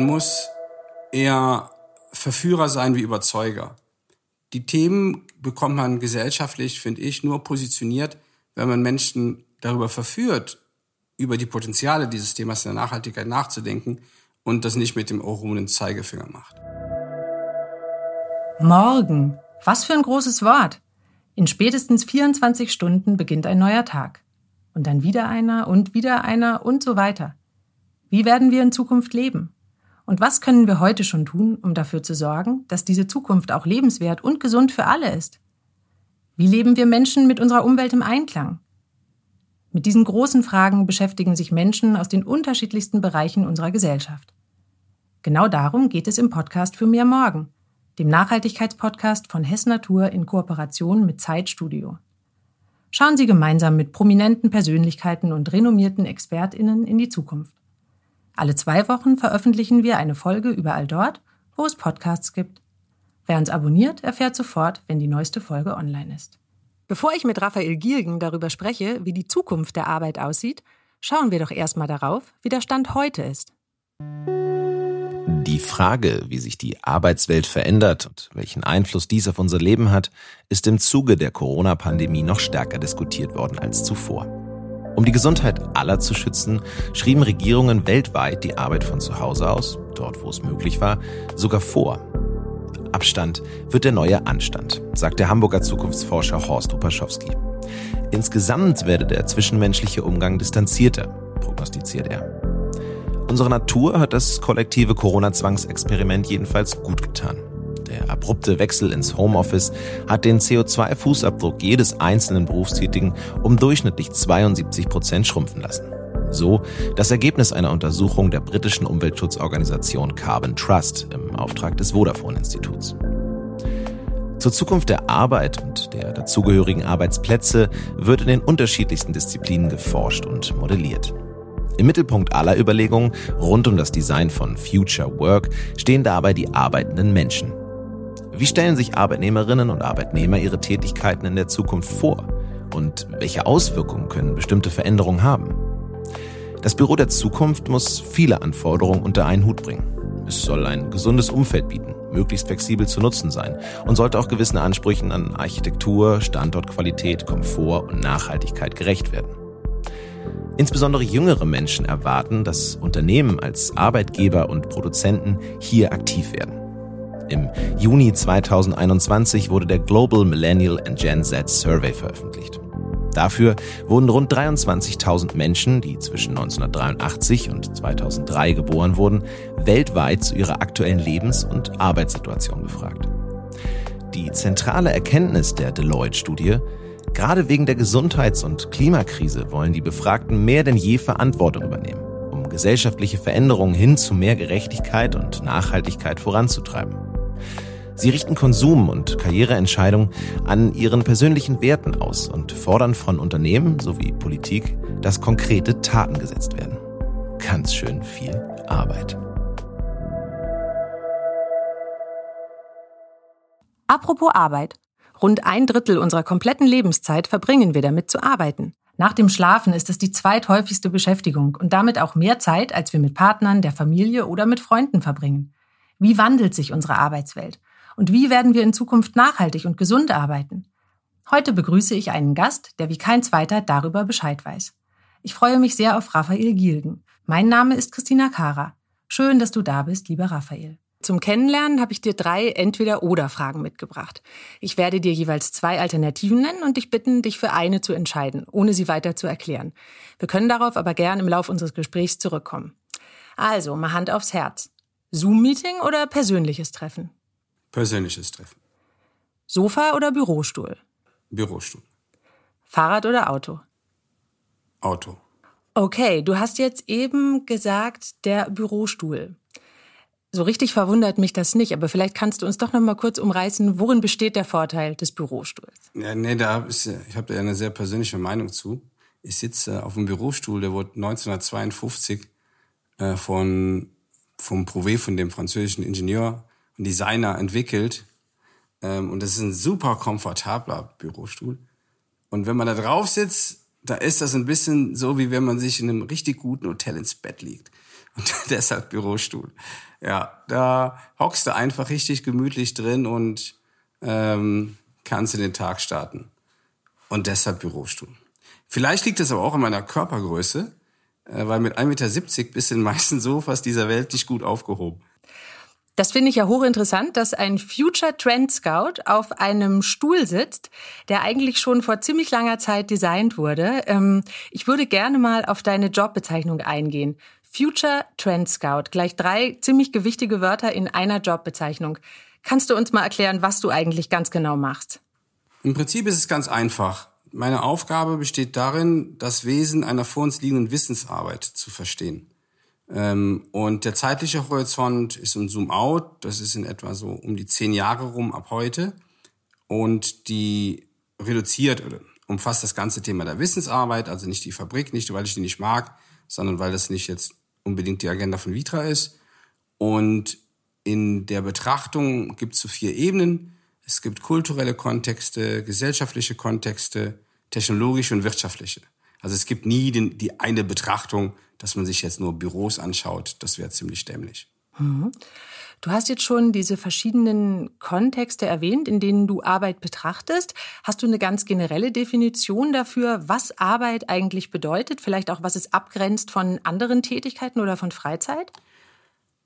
Man muss eher Verführer sein wie Überzeuger. Die Themen bekommt man gesellschaftlich, finde ich, nur positioniert, wenn man Menschen darüber verführt, über die Potenziale dieses Themas in der Nachhaltigkeit nachzudenken und das nicht mit dem erhobenen Zeigefinger macht. Morgen. Was für ein großes Wort. In spätestens 24 Stunden beginnt ein neuer Tag. Und dann wieder einer und wieder einer und so weiter. Wie werden wir in Zukunft leben? Und was können wir heute schon tun, um dafür zu sorgen, dass diese Zukunft auch lebenswert und gesund für alle ist? Wie leben wir Menschen mit unserer Umwelt im Einklang? Mit diesen großen Fragen beschäftigen sich Menschen aus den unterschiedlichsten Bereichen unserer Gesellschaft. Genau darum geht es im Podcast für mehr Morgen, dem Nachhaltigkeitspodcast von Hess Natur in Kooperation mit Zeitstudio. Schauen Sie gemeinsam mit prominenten Persönlichkeiten und renommierten ExpertInnen in die Zukunft. Alle zwei Wochen veröffentlichen wir eine Folge überall dort, wo es Podcasts gibt. Wer uns abonniert, erfährt sofort, wenn die neueste Folge online ist. Bevor ich mit Raphael Giergen darüber spreche, wie die Zukunft der Arbeit aussieht, schauen wir doch erstmal darauf, wie der Stand heute ist. Die Frage, wie sich die Arbeitswelt verändert und welchen Einfluss dies auf unser Leben hat, ist im Zuge der Corona-Pandemie noch stärker diskutiert worden als zuvor. Um die Gesundheit aller zu schützen, schrieben Regierungen weltweit die Arbeit von zu Hause aus, dort wo es möglich war, sogar vor. Abstand wird der neue Anstand, sagt der Hamburger Zukunftsforscher Horst Opaschowski. Insgesamt werde der zwischenmenschliche Umgang distanzierter, prognostiziert er. Unsere Natur hat das kollektive Corona-Zwangsexperiment jedenfalls gut getan. Der abrupte Wechsel ins Homeoffice hat den CO2-Fußabdruck jedes einzelnen Berufstätigen um durchschnittlich 72 Prozent schrumpfen lassen. So das Ergebnis einer Untersuchung der britischen Umweltschutzorganisation Carbon Trust im Auftrag des Vodafone-Instituts. Zur Zukunft der Arbeit und der dazugehörigen Arbeitsplätze wird in den unterschiedlichsten Disziplinen geforscht und modelliert. Im Mittelpunkt aller Überlegungen rund um das Design von Future Work stehen dabei die arbeitenden Menschen. Wie stellen sich Arbeitnehmerinnen und Arbeitnehmer ihre Tätigkeiten in der Zukunft vor? Und welche Auswirkungen können bestimmte Veränderungen haben? Das Büro der Zukunft muss viele Anforderungen unter einen Hut bringen. Es soll ein gesundes Umfeld bieten, möglichst flexibel zu nutzen sein und sollte auch gewissen Ansprüchen an Architektur, Standortqualität, Komfort und Nachhaltigkeit gerecht werden. Insbesondere jüngere Menschen erwarten, dass Unternehmen als Arbeitgeber und Produzenten hier aktiv werden. Im Juni 2021 wurde der Global Millennial and Gen Z Survey veröffentlicht. Dafür wurden rund 23.000 Menschen, die zwischen 1983 und 2003 geboren wurden, weltweit zu ihrer aktuellen Lebens- und Arbeitssituation befragt. Die zentrale Erkenntnis der Deloitte-Studie Gerade wegen der Gesundheits- und Klimakrise wollen die Befragten mehr denn je Verantwortung übernehmen, um gesellschaftliche Veränderungen hin zu mehr Gerechtigkeit und Nachhaltigkeit voranzutreiben. Sie richten Konsum und Karriereentscheidungen an ihren persönlichen Werten aus und fordern von Unternehmen sowie Politik, dass konkrete Taten gesetzt werden. Ganz schön viel Arbeit. Apropos Arbeit. Rund ein Drittel unserer kompletten Lebenszeit verbringen wir damit zu arbeiten. Nach dem Schlafen ist es die zweithäufigste Beschäftigung und damit auch mehr Zeit, als wir mit Partnern, der Familie oder mit Freunden verbringen. Wie wandelt sich unsere Arbeitswelt? Und wie werden wir in Zukunft nachhaltig und gesund arbeiten? Heute begrüße ich einen Gast, der wie kein zweiter darüber Bescheid weiß. Ich freue mich sehr auf Raphael Gielgen. Mein Name ist Christina Kara. Schön, dass du da bist, lieber Raphael. Zum Kennenlernen habe ich dir drei Entweder-Oder-Fragen mitgebracht. Ich werde dir jeweils zwei Alternativen nennen und dich bitten, dich für eine zu entscheiden, ohne sie weiter zu erklären. Wir können darauf aber gern im Laufe unseres Gesprächs zurückkommen. Also, mal Hand aufs Herz. Zoom-Meeting oder persönliches Treffen? Persönliches Treffen. Sofa oder Bürostuhl? Bürostuhl. Fahrrad oder Auto? Auto. Okay, du hast jetzt eben gesagt, der Bürostuhl. So richtig verwundert mich das nicht, aber vielleicht kannst du uns doch noch mal kurz umreißen, worin besteht der Vorteil des Bürostuhls? Ja, nee, da ist, ich habe da eine sehr persönliche Meinung zu. Ich sitze auf einem Bürostuhl, der wurde 1952 äh, von vom Prouvé, von dem französischen Ingenieur und Designer entwickelt. Ähm, und das ist ein super komfortabler Bürostuhl. Und wenn man da drauf sitzt, da ist das ein bisschen so, wie wenn man sich in einem richtig guten Hotel ins Bett liegt. Und deshalb Bürostuhl. Ja, da hockst du einfach richtig gemütlich drin und ähm, kannst in den Tag starten. Und deshalb Bürostuhl. Vielleicht liegt es aber auch in meiner Körpergröße, äh, weil mit 1,70 Meter bist du in den meisten Sofas dieser Welt nicht gut aufgehoben. Das finde ich ja hochinteressant, dass ein Future Trend Scout auf einem Stuhl sitzt, der eigentlich schon vor ziemlich langer Zeit designt wurde. Ähm, ich würde gerne mal auf deine Jobbezeichnung eingehen. Future Trend Scout, gleich drei ziemlich gewichtige Wörter in einer Jobbezeichnung. Kannst du uns mal erklären, was du eigentlich ganz genau machst? Im Prinzip ist es ganz einfach. Meine Aufgabe besteht darin, das Wesen einer vor uns liegenden Wissensarbeit zu verstehen. Ähm, und der zeitliche Horizont ist ein Zoom-out, das ist in etwa so um die zehn Jahre rum ab heute. Und die reduziert oder umfasst das ganze Thema der Wissensarbeit, also nicht die Fabrik, nicht weil ich die nicht mag, sondern weil das nicht jetzt unbedingt die Agenda von Vitra ist. Und in der Betrachtung gibt es so vier Ebenen. Es gibt kulturelle Kontexte, gesellschaftliche Kontexte, technologische und wirtschaftliche. Also es gibt nie den, die eine Betrachtung, dass man sich jetzt nur Büros anschaut. Das wäre ziemlich dämlich. Mhm. Du hast jetzt schon diese verschiedenen Kontexte erwähnt, in denen du Arbeit betrachtest. Hast du eine ganz generelle Definition dafür, was Arbeit eigentlich bedeutet? Vielleicht auch, was es abgrenzt von anderen Tätigkeiten oder von Freizeit?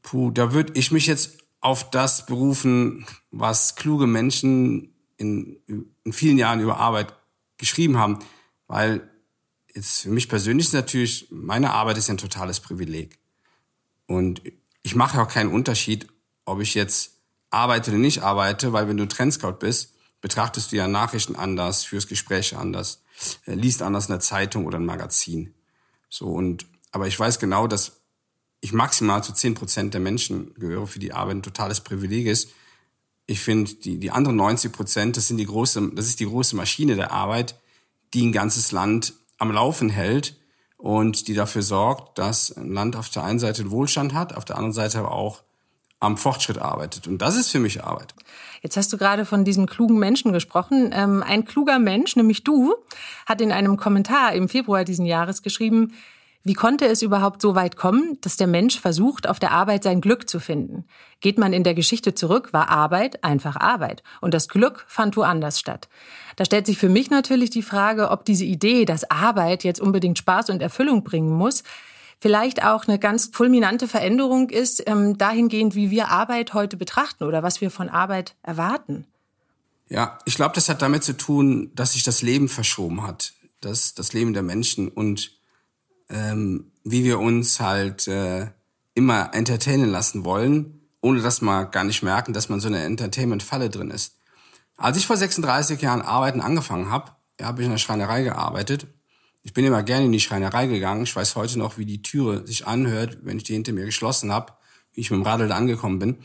Puh, da würde ich mich jetzt auf das berufen, was kluge Menschen in, in vielen Jahren über Arbeit geschrieben haben, weil jetzt für mich persönlich ist natürlich, meine Arbeit ist ein totales Privileg. Und ich mache auch keinen Unterschied, ob ich jetzt arbeite oder nicht arbeite, weil wenn du Trendscout bist, betrachtest du ja Nachrichten anders, führst Gespräche anders, äh, liest anders eine Zeitung oder ein Magazin. So und, aber ich weiß genau, dass ich maximal zu zehn Prozent der Menschen gehöre, für die Arbeit ein totales Privileg ist. Ich finde, die, die anderen 90 Prozent, das sind die große, das ist die große Maschine der Arbeit, die ein ganzes Land am Laufen hält und die dafür sorgt, dass ein Land auf der einen Seite Wohlstand hat, auf der anderen Seite aber auch am Fortschritt arbeitet. Und das ist für mich Arbeit. Jetzt hast du gerade von diesen klugen Menschen gesprochen. Ähm, ein kluger Mensch, nämlich du, hat in einem Kommentar im Februar diesen Jahres geschrieben, wie konnte es überhaupt so weit kommen, dass der Mensch versucht, auf der Arbeit sein Glück zu finden? Geht man in der Geschichte zurück, war Arbeit einfach Arbeit. Und das Glück fand woanders statt. Da stellt sich für mich natürlich die Frage, ob diese Idee, dass Arbeit jetzt unbedingt Spaß und Erfüllung bringen muss, vielleicht auch eine ganz fulminante Veränderung ist, ähm, dahingehend, wie wir Arbeit heute betrachten oder was wir von Arbeit erwarten. Ja, ich glaube, das hat damit zu tun, dass sich das Leben verschoben hat. Das, das Leben der Menschen und ähm, wie wir uns halt äh, immer entertainen lassen wollen, ohne dass wir gar nicht merken, dass man so eine Entertainment-Falle drin ist. Als ich vor 36 Jahren arbeiten angefangen habe, habe ich in der Schreinerei gearbeitet. Ich bin immer gerne in die Schreinerei gegangen. Ich weiß heute noch, wie die Türe sich anhört, wenn ich die hinter mir geschlossen habe, wie ich mit dem Radl da angekommen bin.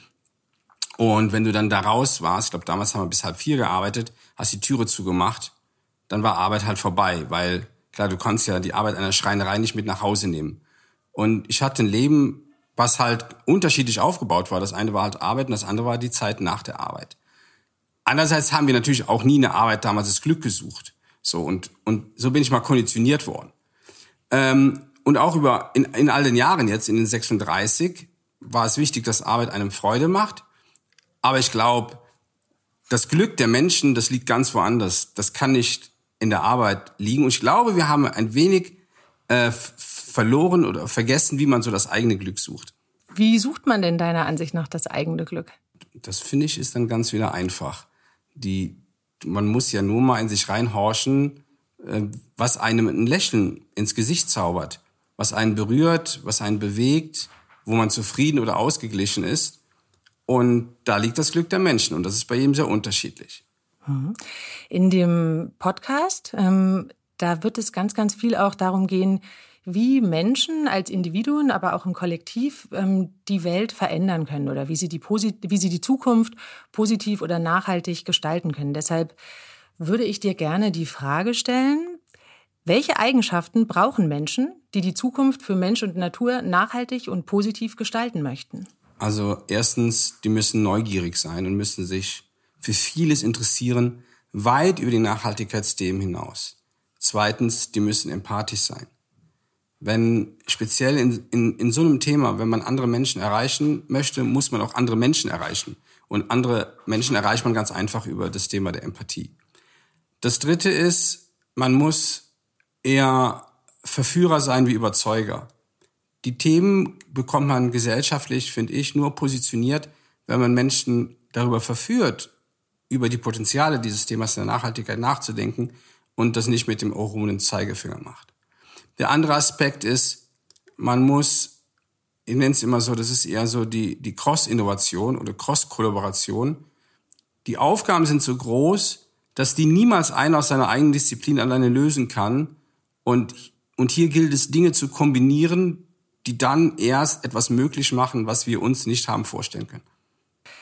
Und wenn du dann da raus warst, ich glaube, damals haben wir bis halb vier gearbeitet, hast die Türe zugemacht, dann war Arbeit halt vorbei, weil Klar, du kannst ja die Arbeit einer Schreinerei nicht mit nach Hause nehmen. Und ich hatte ein Leben, was halt unterschiedlich aufgebaut war. Das eine war halt Arbeit und das andere war die Zeit nach der Arbeit. Andererseits haben wir natürlich auch nie eine Arbeit damals das Glück gesucht. So und und so bin ich mal konditioniert worden. Ähm, und auch über in, in all den Jahren jetzt in den 36 war es wichtig, dass Arbeit einem Freude macht. Aber ich glaube, das Glück der Menschen, das liegt ganz woanders. Das kann nicht in der Arbeit liegen. Und ich glaube, wir haben ein wenig äh, verloren oder vergessen, wie man so das eigene Glück sucht. Wie sucht man denn deiner Ansicht nach das eigene Glück? Das finde ich ist dann ganz wieder einfach. Die, man muss ja nur mal in sich reinhorchen, äh, was einem ein Lächeln ins Gesicht zaubert, was einen berührt, was einen bewegt, wo man zufrieden oder ausgeglichen ist. Und da liegt das Glück der Menschen und das ist bei jedem sehr unterschiedlich. Mhm. In dem Podcast, ähm, da wird es ganz, ganz viel auch darum gehen, wie Menschen als Individuen, aber auch im Kollektiv ähm, die Welt verändern können oder wie sie die, wie sie die Zukunft positiv oder nachhaltig gestalten können. Deshalb würde ich dir gerne die Frage stellen, welche Eigenschaften brauchen Menschen, die die Zukunft für Mensch und Natur nachhaltig und positiv gestalten möchten? Also erstens, die müssen neugierig sein und müssen sich für vieles interessieren, weit über die Nachhaltigkeitsthemen hinaus. Zweitens, die müssen empathisch sein. Wenn speziell in, in, in so einem Thema, wenn man andere Menschen erreichen möchte, muss man auch andere Menschen erreichen. Und andere Menschen erreicht man ganz einfach über das Thema der Empathie. Das dritte ist, man muss eher Verführer sein wie Überzeuger. Die Themen bekommt man gesellschaftlich, finde ich, nur positioniert, wenn man Menschen darüber verführt, über die Potenziale dieses Themas der Nachhaltigkeit nachzudenken und das nicht mit dem erhobenen Zeigefinger macht. Der andere Aspekt ist, man muss, ich nenne es immer so, das ist eher so die, die Cross-Innovation oder Cross-Kollaboration. Die Aufgaben sind so groß, dass die niemals einer aus seiner eigenen Disziplin alleine lösen kann. Und, und hier gilt es, Dinge zu kombinieren, die dann erst etwas möglich machen, was wir uns nicht haben vorstellen können.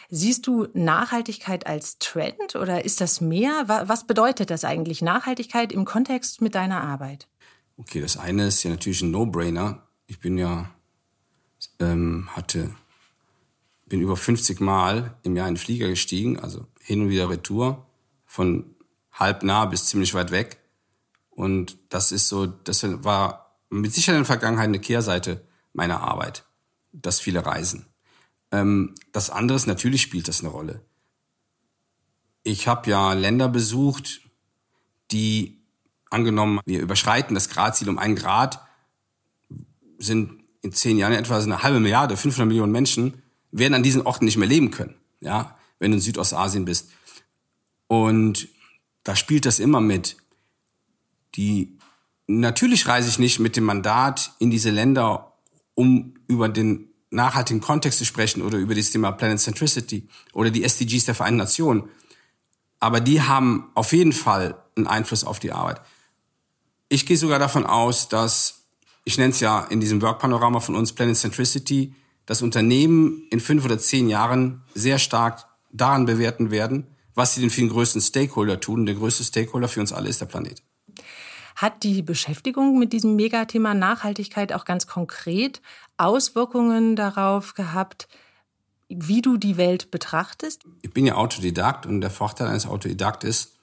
Siehst du Nachhaltigkeit als Trend oder ist das mehr? Was bedeutet das eigentlich, Nachhaltigkeit im Kontext mit deiner Arbeit? Okay, das eine ist ja natürlich ein No-Brainer. Ich bin ja, ähm, hatte, bin über 50 Mal im Jahr in den Flieger gestiegen, also hin und wieder Retour, von halb nah bis ziemlich weit weg. Und das ist so, das war mit Sicherheit in der Vergangenheit eine Kehrseite meiner Arbeit, das viele Reisen. Ähm, das andere ist, natürlich spielt das eine Rolle. Ich habe ja Länder besucht, die angenommen, wir überschreiten das Gradziel um einen Grad, sind in zehn Jahren etwa eine halbe Milliarde, 500 Millionen Menschen, werden an diesen Orten nicht mehr leben können, ja, wenn du in Südostasien bist. Und da spielt das immer mit. Die, natürlich reise ich nicht mit dem Mandat in diese Länder, um über den nachhaltigen Kontext zu sprechen oder über das Thema Planet Centricity oder die SDGs der Vereinten Nationen. Aber die haben auf jeden Fall einen Einfluss auf die Arbeit. Ich gehe sogar davon aus, dass, ich nenne es ja in diesem Work-Panorama von uns Planet Centricity, dass Unternehmen in fünf oder zehn Jahren sehr stark daran bewerten werden, was sie den vielen größten Stakeholder tun. Der größte Stakeholder für uns alle ist der Planet. Hat die Beschäftigung mit diesem Megathema Nachhaltigkeit auch ganz konkret Auswirkungen darauf gehabt, wie du die Welt betrachtest? Ich bin ja Autodidakt und der Vorteil eines Autodidakt ist,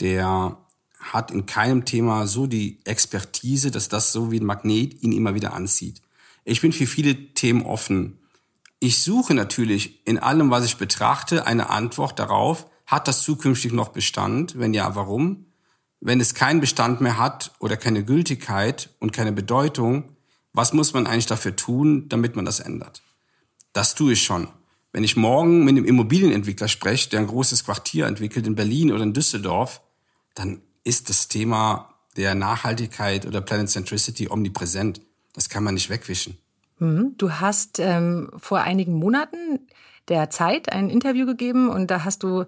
der hat in keinem Thema so die Expertise, dass das so wie ein Magnet ihn immer wieder anzieht. Ich bin für viele Themen offen. Ich suche natürlich in allem, was ich betrachte, eine Antwort darauf, hat das zukünftig noch Bestand? Wenn ja, warum? wenn es keinen Bestand mehr hat oder keine Gültigkeit und keine Bedeutung, was muss man eigentlich dafür tun, damit man das ändert? Das tue ich schon. Wenn ich morgen mit einem Immobilienentwickler spreche, der ein großes Quartier entwickelt in Berlin oder in Düsseldorf, dann ist das Thema der Nachhaltigkeit oder Planet Centricity omnipräsent. Das kann man nicht wegwischen. Mhm. Du hast ähm, vor einigen Monaten der Zeit ein Interview gegeben und da hast du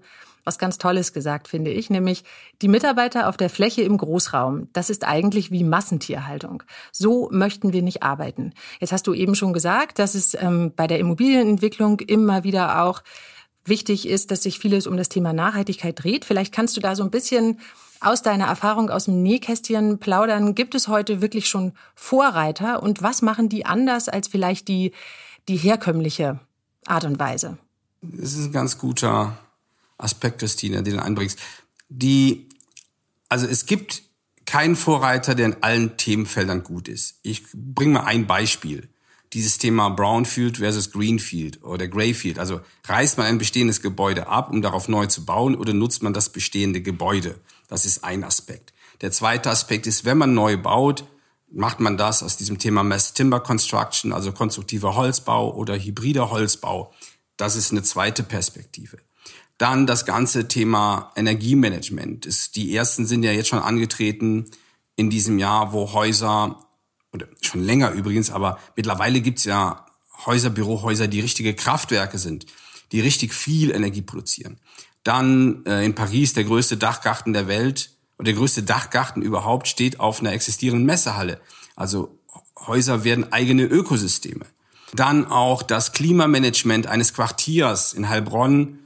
was ganz Tolles gesagt, finde ich, nämlich die Mitarbeiter auf der Fläche im Großraum. Das ist eigentlich wie Massentierhaltung. So möchten wir nicht arbeiten. Jetzt hast du eben schon gesagt, dass es ähm, bei der Immobilienentwicklung immer wieder auch wichtig ist, dass sich vieles um das Thema Nachhaltigkeit dreht. Vielleicht kannst du da so ein bisschen aus deiner Erfahrung aus dem Nähkästchen plaudern. Gibt es heute wirklich schon Vorreiter und was machen die anders als vielleicht die, die herkömmliche Art und Weise? Das ist ein ganz guter Aspekt, Christine, den du einbringst. Die, also es gibt keinen Vorreiter, der in allen Themenfeldern gut ist. Ich bringe mal ein Beispiel. Dieses Thema Brownfield versus Greenfield oder Greyfield. Also reißt man ein bestehendes Gebäude ab, um darauf neu zu bauen, oder nutzt man das bestehende Gebäude? Das ist ein Aspekt. Der zweite Aspekt ist, wenn man neu baut, macht man das aus diesem Thema Mass Timber Construction, also konstruktiver Holzbau oder hybrider Holzbau. Das ist eine zweite Perspektive. Dann das ganze Thema Energiemanagement. Die ersten sind ja jetzt schon angetreten in diesem Jahr, wo Häuser, oder schon länger übrigens, aber mittlerweile gibt's ja Häuser, Bürohäuser, die richtige Kraftwerke sind, die richtig viel Energie produzieren. Dann äh, in Paris der größte Dachgarten der Welt und der größte Dachgarten überhaupt steht auf einer existierenden Messehalle. Also Häuser werden eigene Ökosysteme. Dann auch das Klimamanagement eines Quartiers in Heilbronn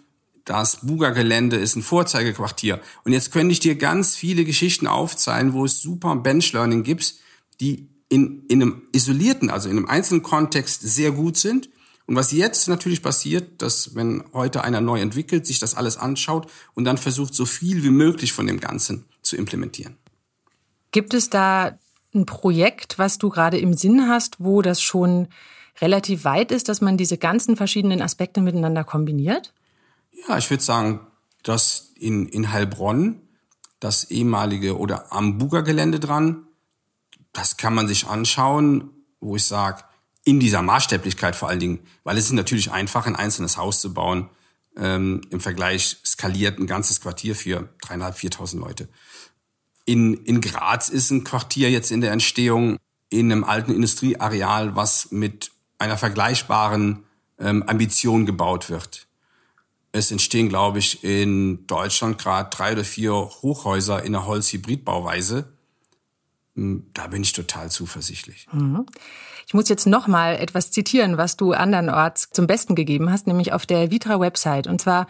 das Buga-Gelände ist ein Vorzeigequartier. Und jetzt könnte ich dir ganz viele Geschichten aufzeigen, wo es super Bench-Learning gibt, die in, in einem isolierten, also in einem einzelnen Kontext sehr gut sind. Und was jetzt natürlich passiert, dass wenn heute einer neu entwickelt, sich das alles anschaut und dann versucht, so viel wie möglich von dem Ganzen zu implementieren. Gibt es da ein Projekt, was du gerade im Sinn hast, wo das schon relativ weit ist, dass man diese ganzen verschiedenen Aspekte miteinander kombiniert? Ja, ich würde sagen, dass in, in Heilbronn das ehemalige oder am Buga-Gelände dran, das kann man sich anschauen, wo ich sage, in dieser Maßstäblichkeit vor allen Dingen, weil es ist natürlich einfach, ein einzelnes Haus zu bauen, ähm, im Vergleich skaliert ein ganzes Quartier für dreieinhalb, viertausend Leute. In, in Graz ist ein Quartier jetzt in der Entstehung in einem alten Industrieareal, was mit einer vergleichbaren ähm, Ambition gebaut wird. Es entstehen, glaube ich, in Deutschland gerade drei oder vier Hochhäuser in der Holzhybridbauweise. Hm, da bin ich total zuversichtlich. Mhm. Ich muss jetzt noch mal etwas zitieren, was du andernorts zum Besten gegeben hast, nämlich auf der Vitra-Website. Und zwar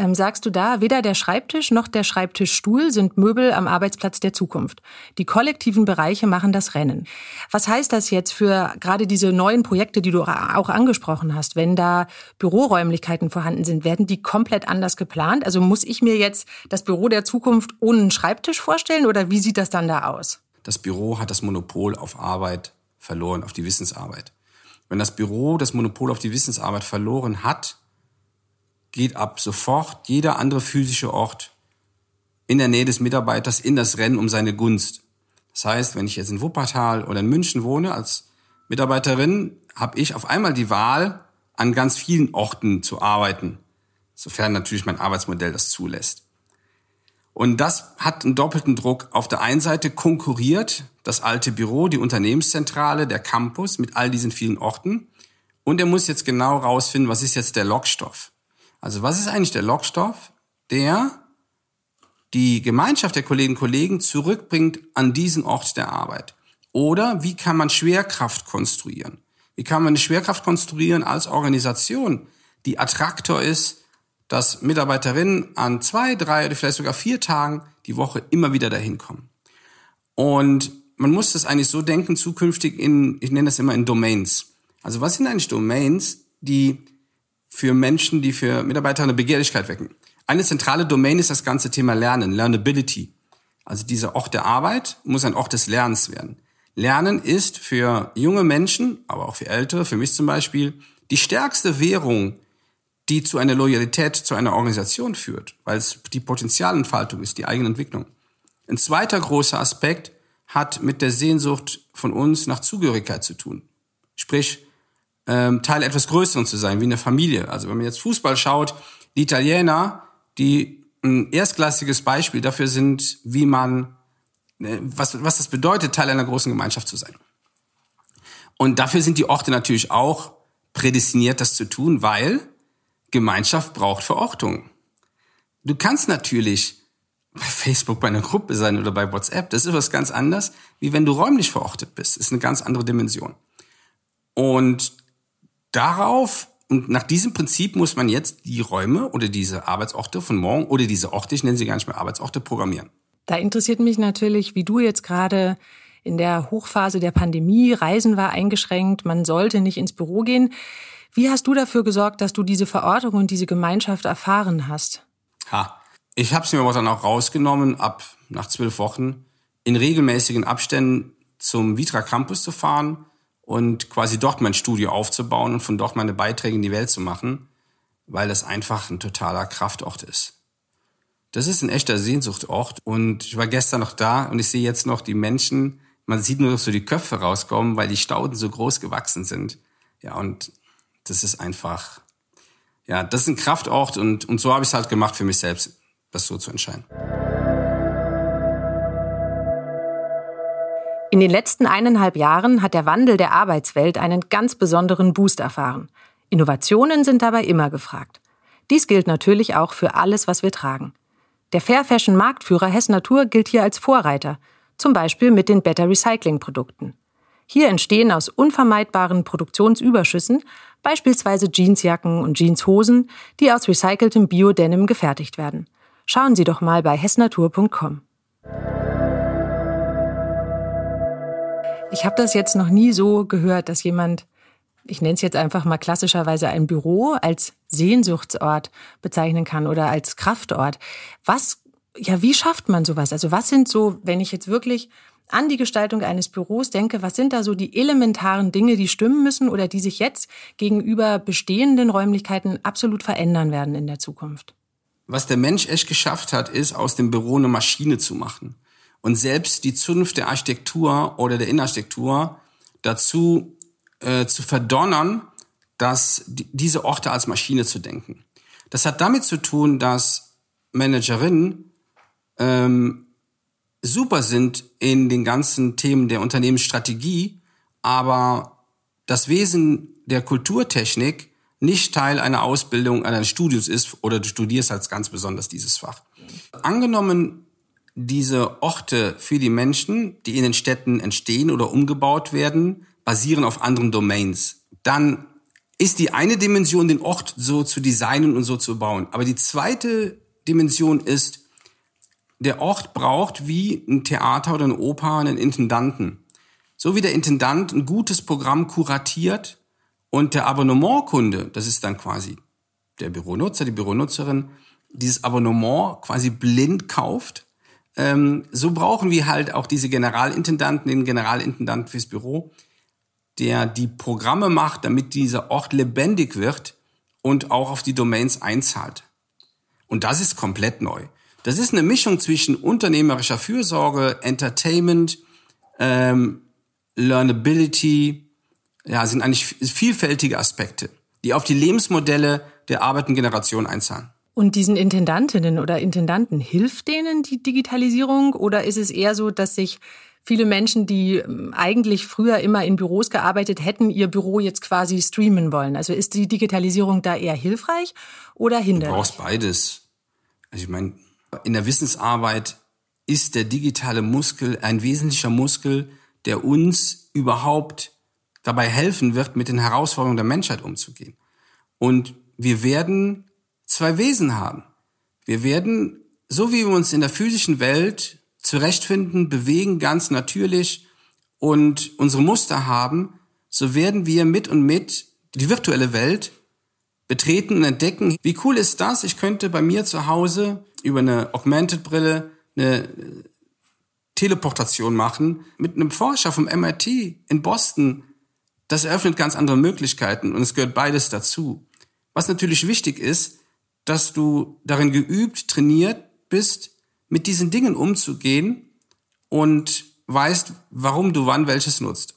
ähm, sagst du da, weder der Schreibtisch noch der Schreibtischstuhl sind Möbel am Arbeitsplatz der Zukunft. Die kollektiven Bereiche machen das Rennen. Was heißt das jetzt für gerade diese neuen Projekte, die du auch angesprochen hast? Wenn da Büroräumlichkeiten vorhanden sind, werden die komplett anders geplant? Also muss ich mir jetzt das Büro der Zukunft ohne einen Schreibtisch vorstellen oder wie sieht das dann da aus? Das Büro hat das Monopol auf Arbeit verloren, auf die Wissensarbeit. Wenn das Büro das Monopol auf die Wissensarbeit verloren hat, geht ab sofort jeder andere physische Ort in der Nähe des Mitarbeiters in das Rennen um seine Gunst. Das heißt, wenn ich jetzt in Wuppertal oder in München wohne als Mitarbeiterin, habe ich auf einmal die Wahl, an ganz vielen Orten zu arbeiten, sofern natürlich mein Arbeitsmodell das zulässt. Und das hat einen doppelten Druck. Auf der einen Seite konkurriert das alte Büro, die Unternehmenszentrale, der Campus mit all diesen vielen Orten. Und er muss jetzt genau rausfinden, was ist jetzt der Lockstoff. Also was ist eigentlich der Lockstoff, der die Gemeinschaft der Kolleginnen und Kollegen zurückbringt an diesen Ort der Arbeit? Oder wie kann man Schwerkraft konstruieren? Wie kann man eine Schwerkraft konstruieren als Organisation, die Attraktor ist, dass Mitarbeiterinnen an zwei, drei oder vielleicht sogar vier Tagen die Woche immer wieder dahin kommen? Und man muss das eigentlich so denken, zukünftig in, ich nenne das immer in Domains. Also was sind eigentlich Domains, die für Menschen, die für Mitarbeiter eine Begehrlichkeit wecken? Eine zentrale Domain ist das ganze Thema Lernen, Learnability. Also dieser Ort der Arbeit muss ein Ort des Lernens werden. Lernen ist für junge Menschen, aber auch für Ältere, für mich zum Beispiel, die stärkste Währung, die zu einer Loyalität zu einer Organisation führt, weil es die Potenzialentfaltung ist, die eigene Entwicklung. Ein zweiter großer Aspekt hat mit der Sehnsucht von uns nach Zugehörigkeit zu tun. Sprich, ähm, Teil etwas Größeren zu sein, wie eine Familie. Also wenn man jetzt Fußball schaut, die Italiener, die ein erstklassiges Beispiel dafür sind, wie man, äh, was, was das bedeutet, Teil einer großen Gemeinschaft zu sein. Und dafür sind die Orte natürlich auch prädestiniert, das zu tun, weil Gemeinschaft braucht Verortung. Du kannst natürlich bei Facebook bei einer Gruppe sein oder bei WhatsApp. Das ist was ganz anderes, wie wenn du räumlich verortet bist. Das ist eine ganz andere Dimension. Und darauf und nach diesem Prinzip muss man jetzt die Räume oder diese Arbeitsorte von morgen oder diese Orte, ich nenne sie gar nicht mehr Arbeitsorte, programmieren. Da interessiert mich natürlich, wie du jetzt gerade in der Hochphase der Pandemie, Reisen war eingeschränkt, man sollte nicht ins Büro gehen. Wie hast du dafür gesorgt, dass du diese Verortung und diese Gemeinschaft erfahren hast? Ha, ich habe es mir aber dann auch rausgenommen, ab nach zwölf Wochen in regelmäßigen Abständen zum Vitra Campus zu fahren und quasi dort mein Studio aufzubauen und von dort meine Beiträge in die Welt zu machen, weil das einfach ein totaler Kraftort ist. Das ist ein echter Sehnsuchtort und ich war gestern noch da und ich sehe jetzt noch die Menschen, man sieht nur noch so die Köpfe rauskommen, weil die Stauden so groß gewachsen sind. Ja, und das ist einfach, ja, das ist ein Kraftort und, und so habe ich es halt gemacht für mich selbst das so zu entscheiden. In den letzten eineinhalb Jahren hat der Wandel der Arbeitswelt einen ganz besonderen Boost erfahren. Innovationen sind dabei immer gefragt. Dies gilt natürlich auch für alles, was wir tragen. Der Fair Fashion Marktführer Hess Natur gilt hier als Vorreiter, zum Beispiel mit den Better Recycling Produkten. Hier entstehen aus unvermeidbaren Produktionsüberschüssen beispielsweise Jeansjacken und Jeanshosen, die aus recyceltem Bio-Denim gefertigt werden. Schauen Sie doch mal bei hessnatur.com. Ich habe das jetzt noch nie so gehört, dass jemand, ich nenne es jetzt einfach mal klassischerweise ein Büro, als Sehnsuchtsort bezeichnen kann oder als Kraftort. Was ja, wie schafft man sowas? Also was sind so, wenn ich jetzt wirklich an die Gestaltung eines Büros denke, was sind da so die elementaren Dinge, die stimmen müssen oder die sich jetzt gegenüber bestehenden Räumlichkeiten absolut verändern werden in der Zukunft? Was der Mensch echt geschafft hat, ist, aus dem Büro eine Maschine zu machen. Und selbst die Zunft der Architektur oder der Innenarchitektur dazu äh, zu verdonnern, dass die, diese Orte als Maschine zu denken. Das hat damit zu tun, dass Managerinnen ähm, super sind in den ganzen Themen der Unternehmensstrategie, aber das Wesen der Kulturtechnik nicht Teil einer Ausbildung, eines Studiums ist oder du studierst als ganz besonders dieses Fach. Angenommen, diese Orte für die Menschen, die in den Städten entstehen oder umgebaut werden, basieren auf anderen Domains. Dann ist die eine Dimension, den Ort so zu designen und so zu bauen. Aber die zweite Dimension ist, der Ort braucht wie ein Theater oder eine Oper einen Intendanten. So wie der Intendant ein gutes Programm kuratiert und der Abonnementkunde, das ist dann quasi der Büronutzer, die Büronutzerin, dieses Abonnement quasi blind kauft, ähm, so brauchen wir halt auch diese Generalintendanten, den Generalintendanten fürs Büro, der die Programme macht, damit dieser Ort lebendig wird und auch auf die Domains einzahlt. Und das ist komplett neu. Das ist eine Mischung zwischen unternehmerischer Fürsorge, Entertainment, ähm, Learnability, ja, sind eigentlich vielfältige Aspekte, die auf die Lebensmodelle der arbeitenden Generation einzahlen. Und diesen Intendantinnen oder Intendanten, hilft denen die Digitalisierung oder ist es eher so, dass sich viele Menschen, die ähm, eigentlich früher immer in Büros gearbeitet hätten, ihr Büro jetzt quasi streamen wollen? Also ist die Digitalisierung da eher hilfreich oder hinderlich? Du brauchst beides. Also ich meine, in der Wissensarbeit ist der digitale Muskel ein wesentlicher Muskel, der uns überhaupt dabei helfen wird, mit den Herausforderungen der Menschheit umzugehen. Und wir werden zwei Wesen haben. Wir werden, so wie wir uns in der physischen Welt zurechtfinden, bewegen, ganz natürlich und unsere Muster haben, so werden wir mit und mit die virtuelle Welt betreten und entdecken, wie cool ist das? Ich könnte bei mir zu Hause über eine Augmented Brille eine Teleportation machen mit einem Forscher vom MIT in Boston. Das eröffnet ganz andere Möglichkeiten und es gehört beides dazu. Was natürlich wichtig ist, dass du darin geübt, trainiert bist, mit diesen Dingen umzugehen und weißt, warum du wann welches nutzt.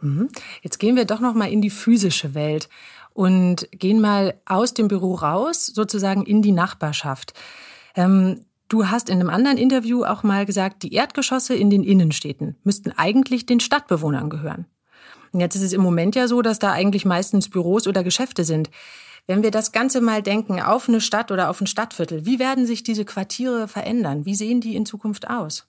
Mhm. Jetzt gehen wir doch noch mal in die physische Welt und gehen mal aus dem Büro raus, sozusagen in die Nachbarschaft. Ähm, du hast in einem anderen Interview auch mal gesagt, die Erdgeschosse in den Innenstädten müssten eigentlich den Stadtbewohnern gehören. Jetzt ist es im Moment ja so, dass da eigentlich meistens Büros oder Geschäfte sind. Wenn wir das Ganze mal denken auf eine Stadt oder auf ein Stadtviertel, wie werden sich diese Quartiere verändern? Wie sehen die in Zukunft aus?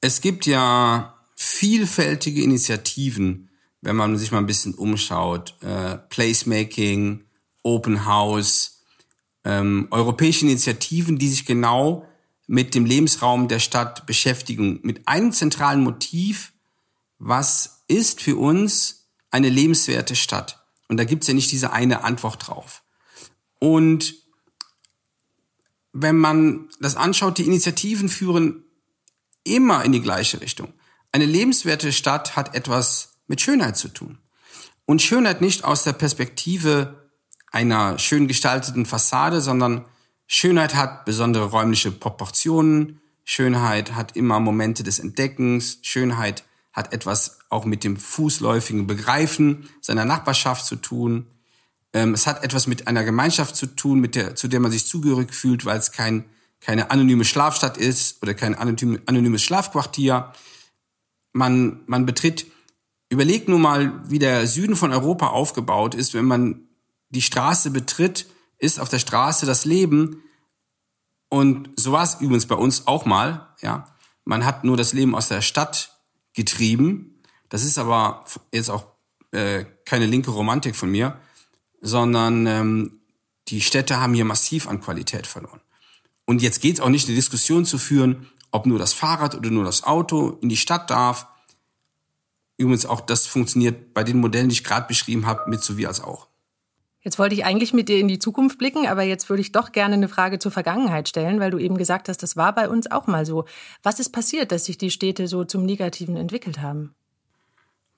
Es gibt ja vielfältige Initiativen, wenn man sich mal ein bisschen umschaut. Äh, Placemaking, Open House, ähm, europäische Initiativen, die sich genau mit dem Lebensraum der Stadt beschäftigen, mit einem zentralen Motiv, was ist für uns eine lebenswerte Stadt? Und da gibt's ja nicht diese eine Antwort drauf. Und wenn man das anschaut, die Initiativen führen immer in die gleiche Richtung. Eine lebenswerte Stadt hat etwas mit Schönheit zu tun. Und Schönheit nicht aus der Perspektive einer schön gestalteten Fassade, sondern Schönheit hat besondere räumliche Proportionen, Schönheit hat immer Momente des Entdeckens, Schönheit hat etwas auch mit dem fußläufigen Begreifen seiner Nachbarschaft zu tun. Ähm, es hat etwas mit einer Gemeinschaft zu tun, mit der, zu der man sich zugehörig fühlt, weil es kein, keine anonyme Schlafstadt ist oder kein anonymes Schlafquartier. Man, man betritt, überlegt nur mal, wie der Süden von Europa aufgebaut ist. Wenn man die Straße betritt, ist auf der Straße das Leben. Und so war es übrigens bei uns auch mal, ja. Man hat nur das Leben aus der Stadt getrieben. Das ist aber jetzt auch äh, keine linke Romantik von mir, sondern ähm, die Städte haben hier massiv an Qualität verloren. Und jetzt geht es auch nicht, eine Diskussion zu führen, ob nur das Fahrrad oder nur das Auto in die Stadt darf. Übrigens auch das funktioniert bei den Modellen, die ich gerade beschrieben habe, mit so wie als auch. Jetzt wollte ich eigentlich mit dir in die Zukunft blicken, aber jetzt würde ich doch gerne eine Frage zur Vergangenheit stellen, weil du eben gesagt hast, das war bei uns auch mal so. Was ist passiert, dass sich die Städte so zum Negativen entwickelt haben?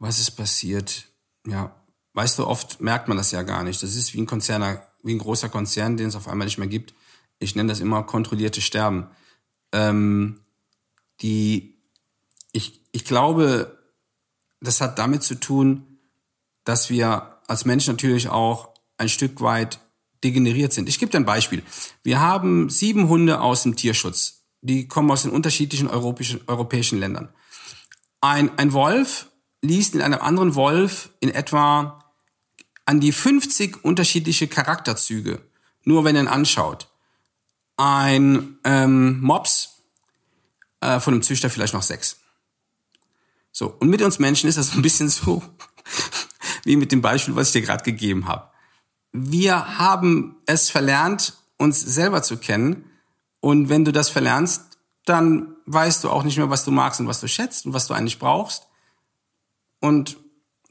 Was ist passiert? Ja, weißt du, oft merkt man das ja gar nicht. Das ist wie ein Konzerner, wie ein großer Konzern, den es auf einmal nicht mehr gibt. Ich nenne das immer kontrollierte Sterben. Ähm, die, ich, ich glaube, das hat damit zu tun, dass wir als Menschen natürlich auch ein Stück weit degeneriert sind. Ich gebe dir ein Beispiel. Wir haben sieben Hunde aus dem Tierschutz. Die kommen aus den unterschiedlichen europäischen, europäischen Ländern. Ein, ein Wolf liest in einem anderen Wolf in etwa an die 50 unterschiedliche Charakterzüge, nur wenn er ihn anschaut. Ein ähm, Mops äh, von einem Züchter vielleicht noch sechs. So, und mit uns Menschen ist das ein bisschen so wie mit dem Beispiel, was ich dir gerade gegeben habe wir haben es verlernt, uns selber zu kennen. Und wenn du das verlernst, dann weißt du auch nicht mehr, was du magst und was du schätzt und was du eigentlich brauchst. Und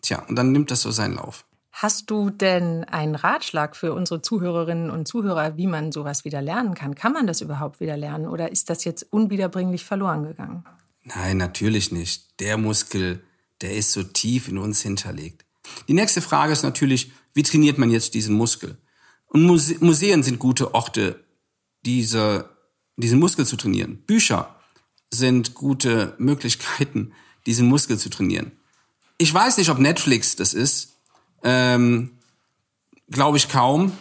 tja, und dann nimmt das so seinen Lauf. Hast du denn einen Ratschlag für unsere Zuhörerinnen und Zuhörer, wie man sowas wieder lernen kann? Kann man das überhaupt wieder lernen oder ist das jetzt unwiederbringlich verloren gegangen? Nein, natürlich nicht. Der Muskel, der ist so tief in uns hinterlegt. Die nächste Frage ist natürlich, wie trainiert man jetzt diesen Muskel? Und Muse Museen sind gute Orte, diese, diesen Muskel zu trainieren. Bücher sind gute Möglichkeiten, diesen Muskel zu trainieren. Ich weiß nicht, ob Netflix das ist. Ähm, Glaube ich kaum.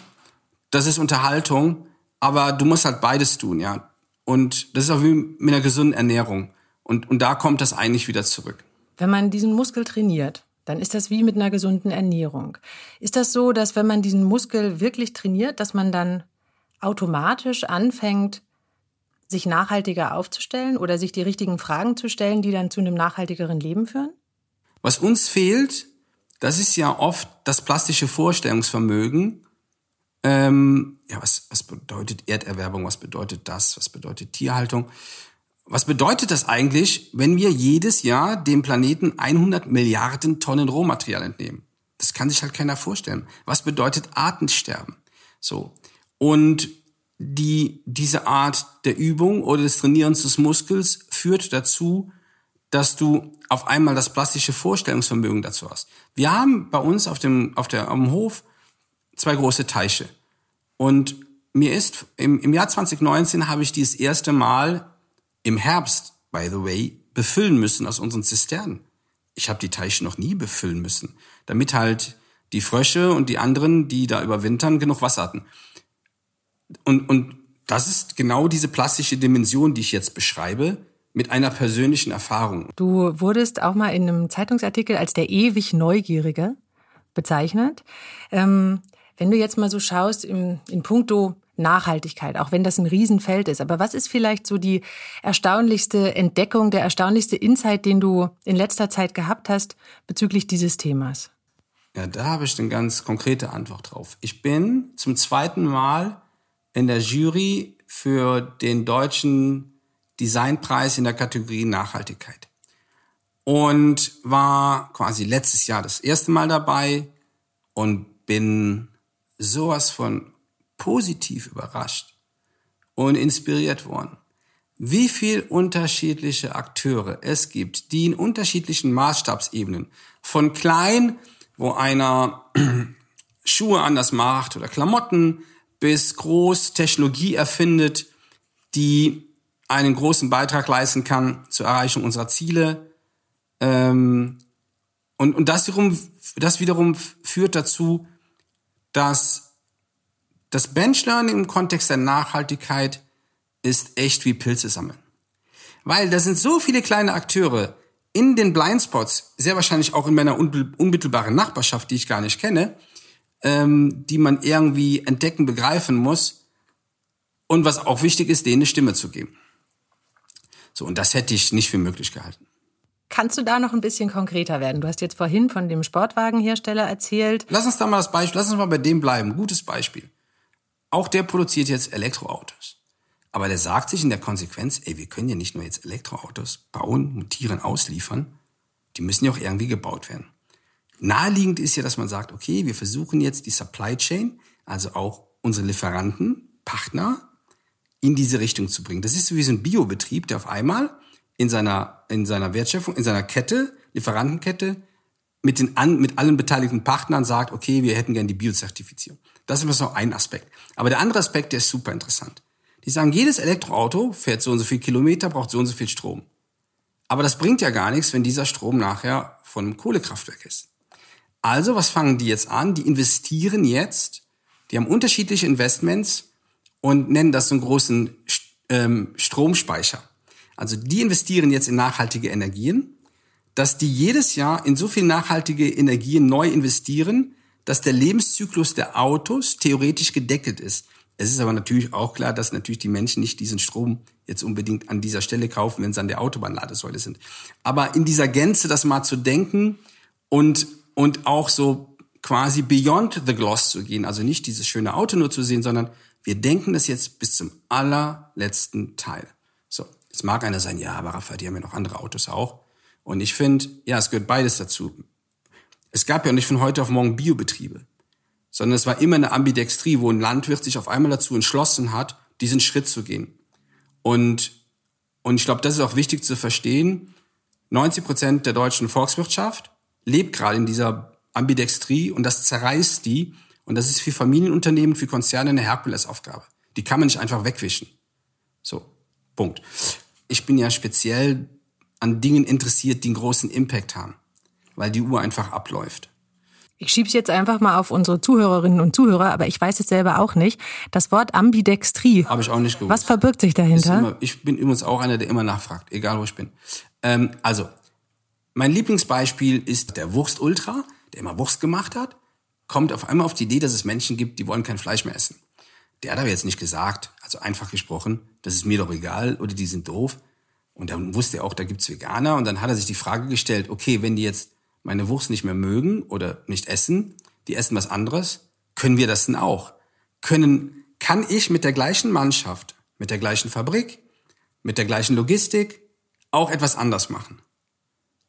Das ist Unterhaltung, aber du musst halt beides tun, ja. Und das ist auch wie mit einer gesunden Ernährung. Und, und da kommt das eigentlich wieder zurück. Wenn man diesen Muskel trainiert, dann ist das wie mit einer gesunden Ernährung. Ist das so, dass wenn man diesen Muskel wirklich trainiert, dass man dann automatisch anfängt, sich nachhaltiger aufzustellen oder sich die richtigen Fragen zu stellen, die dann zu einem nachhaltigeren Leben führen? Was uns fehlt, das ist ja oft das plastische Vorstellungsvermögen. Ähm, ja, was, was bedeutet Erderwerbung? Was bedeutet das? Was bedeutet Tierhaltung? Was bedeutet das eigentlich, wenn wir jedes Jahr dem Planeten 100 Milliarden Tonnen Rohmaterial entnehmen? Das kann sich halt keiner vorstellen. Was bedeutet Artensterben? So. Und die, diese Art der Übung oder des Trainierens des Muskels führt dazu, dass du auf einmal das plastische Vorstellungsvermögen dazu hast. Wir haben bei uns auf dem, auf der, am Hof zwei große Teiche. Und mir ist, im, im Jahr 2019 habe ich dieses erste Mal im Herbst, by the way, befüllen müssen aus unseren Zisternen. Ich habe die Teiche noch nie befüllen müssen, damit halt die Frösche und die anderen, die da überwintern, genug Wasser hatten. Und, und das ist genau diese plastische Dimension, die ich jetzt beschreibe, mit einer persönlichen Erfahrung. Du wurdest auch mal in einem Zeitungsartikel als der ewig Neugierige bezeichnet. Ähm, wenn du jetzt mal so schaust im, in puncto Nachhaltigkeit, auch wenn das ein Riesenfeld ist. Aber was ist vielleicht so die erstaunlichste Entdeckung, der erstaunlichste Insight, den du in letzter Zeit gehabt hast bezüglich dieses Themas? Ja, da habe ich eine ganz konkrete Antwort drauf. Ich bin zum zweiten Mal in der Jury für den deutschen Designpreis in der Kategorie Nachhaltigkeit. Und war quasi letztes Jahr das erste Mal dabei und bin sowas von positiv überrascht und inspiriert worden, wie viel unterschiedliche Akteure es gibt, die in unterschiedlichen Maßstabsebenen von klein, wo einer Schuhe anders macht oder Klamotten, bis groß Technologie erfindet, die einen großen Beitrag leisten kann zur Erreichung unserer Ziele. Ähm, und, und das wiederum, das wiederum führt dazu, dass das Benchlearning im Kontext der Nachhaltigkeit ist echt wie Pilze sammeln. Weil da sind so viele kleine Akteure in den Blindspots, sehr wahrscheinlich auch in meiner unmittelbaren Nachbarschaft, die ich gar nicht kenne, ähm, die man irgendwie entdecken, begreifen muss. Und was auch wichtig ist, denen eine Stimme zu geben. So, und das hätte ich nicht für möglich gehalten. Kannst du da noch ein bisschen konkreter werden? Du hast jetzt vorhin von dem Sportwagenhersteller erzählt. Lass uns da mal das Beispiel, lass uns mal bei dem bleiben. Gutes Beispiel. Auch der produziert jetzt Elektroautos. Aber der sagt sich in der Konsequenz, ey, wir können ja nicht nur jetzt Elektroautos bauen, montieren, ausliefern. Die müssen ja auch irgendwie gebaut werden. Naheliegend ist ja, dass man sagt, okay, wir versuchen jetzt die Supply Chain, also auch unsere Lieferanten, Partner, in diese Richtung zu bringen. Das ist wie so ein Biobetrieb, der auf einmal in seiner, in seiner Wertschöpfung, in seiner Kette, Lieferantenkette, mit den an, mit allen beteiligten Partnern sagt, okay, wir hätten gern die Biozertifizierung. Das ist so ein Aspekt. Aber der andere Aspekt, der ist super interessant. Die sagen, jedes Elektroauto fährt so und so viel Kilometer, braucht so und so viel Strom. Aber das bringt ja gar nichts, wenn dieser Strom nachher von einem Kohlekraftwerk ist. Also, was fangen die jetzt an? Die investieren jetzt, die haben unterschiedliche Investments und nennen das so einen großen ähm, Stromspeicher. Also die investieren jetzt in nachhaltige Energien, dass die jedes Jahr in so viel nachhaltige Energien neu investieren, dass der Lebenszyklus der Autos theoretisch gedeckelt ist. Es ist aber natürlich auch klar, dass natürlich die Menschen nicht diesen Strom jetzt unbedingt an dieser Stelle kaufen, wenn sie an der Autobahnladesäule sind. Aber in dieser Gänze das mal zu denken und, und auch so quasi beyond the gloss zu gehen, also nicht dieses schöne Auto nur zu sehen, sondern wir denken das jetzt bis zum allerletzten Teil. So, jetzt mag einer sein, ja, aber Raphael, die haben ja noch andere Autos auch. Und ich finde, ja, es gehört beides dazu. Es gab ja nicht von heute auf morgen Biobetriebe, sondern es war immer eine Ambidextrie, wo ein Landwirt sich auf einmal dazu entschlossen hat, diesen Schritt zu gehen. Und, und ich glaube, das ist auch wichtig zu verstehen. 90 Prozent der deutschen Volkswirtschaft lebt gerade in dieser Ambidextrie und das zerreißt die. Und das ist für Familienunternehmen, für Konzerne eine Herkulesaufgabe. Die kann man nicht einfach wegwischen. So, Punkt. Ich bin ja speziell an Dingen interessiert, die einen großen Impact haben, weil die Uhr einfach abläuft. Ich schieb's jetzt einfach mal auf unsere Zuhörerinnen und Zuhörer, aber ich weiß es selber auch nicht. Das Wort Ambidextrie. Habe ich auch nicht gewusst. Was verbirgt sich dahinter? Immer, ich bin übrigens auch einer, der immer nachfragt, egal wo ich bin. Ähm, also, mein Lieblingsbeispiel ist der Wurst Ultra, der immer Wurst gemacht hat, kommt auf einmal auf die Idee, dass es Menschen gibt, die wollen kein Fleisch mehr essen. Der hat aber jetzt nicht gesagt, also einfach gesprochen, das ist mir doch egal oder die sind doof. Und dann wusste er auch, da gibt's Veganer. Und dann hat er sich die Frage gestellt, okay, wenn die jetzt meine Wurst nicht mehr mögen oder nicht essen, die essen was anderes, können wir das denn auch? Können, kann ich mit der gleichen Mannschaft, mit der gleichen Fabrik, mit der gleichen Logistik auch etwas anders machen?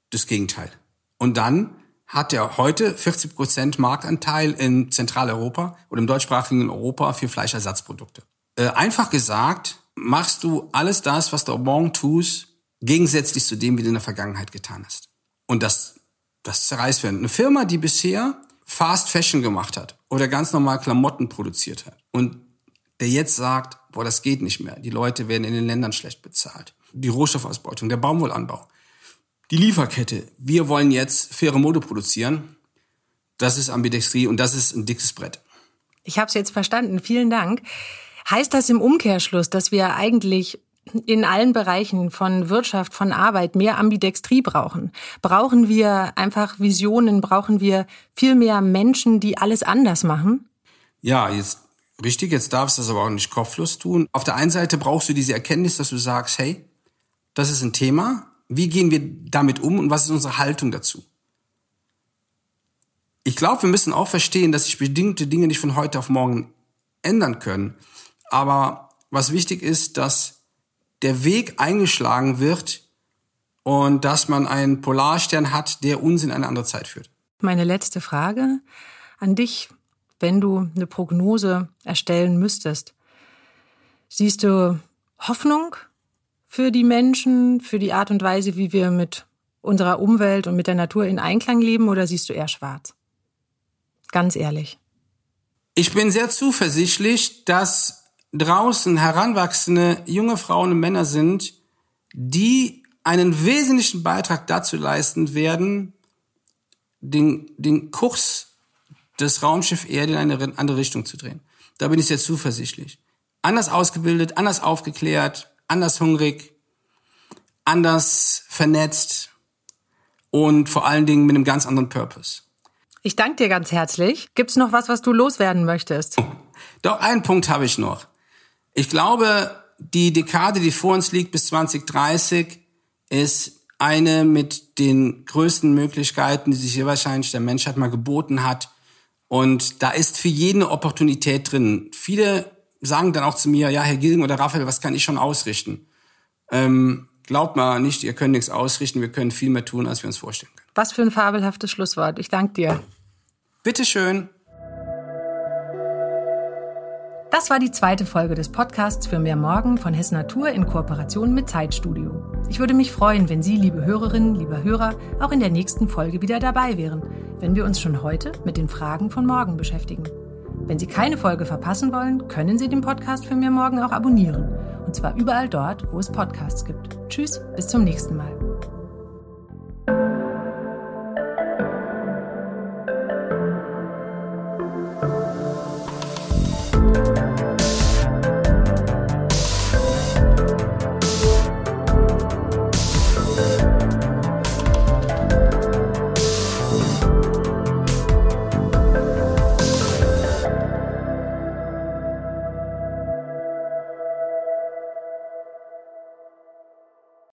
Das Gegenteil. Und dann hat er heute 40 Prozent Marktanteil in Zentraleuropa oder im deutschsprachigen Europa für Fleischersatzprodukte. Äh, einfach gesagt, machst du alles das, was du morgen tust, gegensätzlich zu dem, wie du in der Vergangenheit getan hast. Und das, das zerreißt werden. Eine Firma, die bisher Fast Fashion gemacht hat oder ganz normal Klamotten produziert hat und der jetzt sagt, boah, das geht nicht mehr. Die Leute werden in den Ländern schlecht bezahlt. Die Rohstoffausbeutung, der Baumwollanbau, die Lieferkette. Wir wollen jetzt faire Mode produzieren. Das ist Ambidextrie und das ist ein dickes Brett. Ich habe es jetzt verstanden. Vielen Dank. Heißt das im Umkehrschluss, dass wir eigentlich in allen Bereichen von Wirtschaft, von Arbeit mehr Ambidextrie brauchen? Brauchen wir einfach Visionen? Brauchen wir viel mehr Menschen, die alles anders machen? Ja, jetzt richtig, jetzt darfst du das aber auch nicht kopflos tun. Auf der einen Seite brauchst du diese Erkenntnis, dass du sagst, hey, das ist ein Thema. Wie gehen wir damit um und was ist unsere Haltung dazu? Ich glaube, wir müssen auch verstehen, dass sich bedingte Dinge nicht von heute auf morgen ändern können. Aber was wichtig ist, dass der Weg eingeschlagen wird und dass man einen Polarstern hat, der uns in eine andere Zeit führt. Meine letzte Frage an dich, wenn du eine Prognose erstellen müsstest. Siehst du Hoffnung für die Menschen, für die Art und Weise, wie wir mit unserer Umwelt und mit der Natur in Einklang leben, oder siehst du eher schwarz? Ganz ehrlich. Ich bin sehr zuversichtlich, dass draußen heranwachsende junge Frauen und Männer sind, die einen wesentlichen Beitrag dazu leisten werden, den, den Kurs des Raumschiff Erde in eine andere Richtung zu drehen. Da bin ich sehr zuversichtlich. Anders ausgebildet, anders aufgeklärt, anders hungrig, anders vernetzt und vor allen Dingen mit einem ganz anderen Purpose. Ich danke dir ganz herzlich. Gibt's noch was, was du loswerden möchtest? Doch einen Punkt habe ich noch. Ich glaube, die Dekade, die vor uns liegt bis 2030, ist eine mit den größten Möglichkeiten, die sich hier wahrscheinlich der Menschheit mal geboten hat. Und da ist für jeden eine Opportunität drin. Viele sagen dann auch zu mir, ja, Herr Gilgen oder Raphael, was kann ich schon ausrichten? Ähm, glaubt mal nicht, ihr könnt nichts ausrichten, wir können viel mehr tun, als wir uns vorstellen können. Was für ein fabelhaftes Schlusswort. Ich danke dir. Bitteschön. Das war die zweite Folge des Podcasts für mehr Morgen von Hess Natur in Kooperation mit Zeitstudio. Ich würde mich freuen, wenn Sie, liebe Hörerinnen, lieber Hörer, auch in der nächsten Folge wieder dabei wären, wenn wir uns schon heute mit den Fragen von morgen beschäftigen. Wenn Sie keine Folge verpassen wollen, können Sie den Podcast für mehr morgen auch abonnieren. Und zwar überall dort, wo es Podcasts gibt. Tschüss, bis zum nächsten Mal.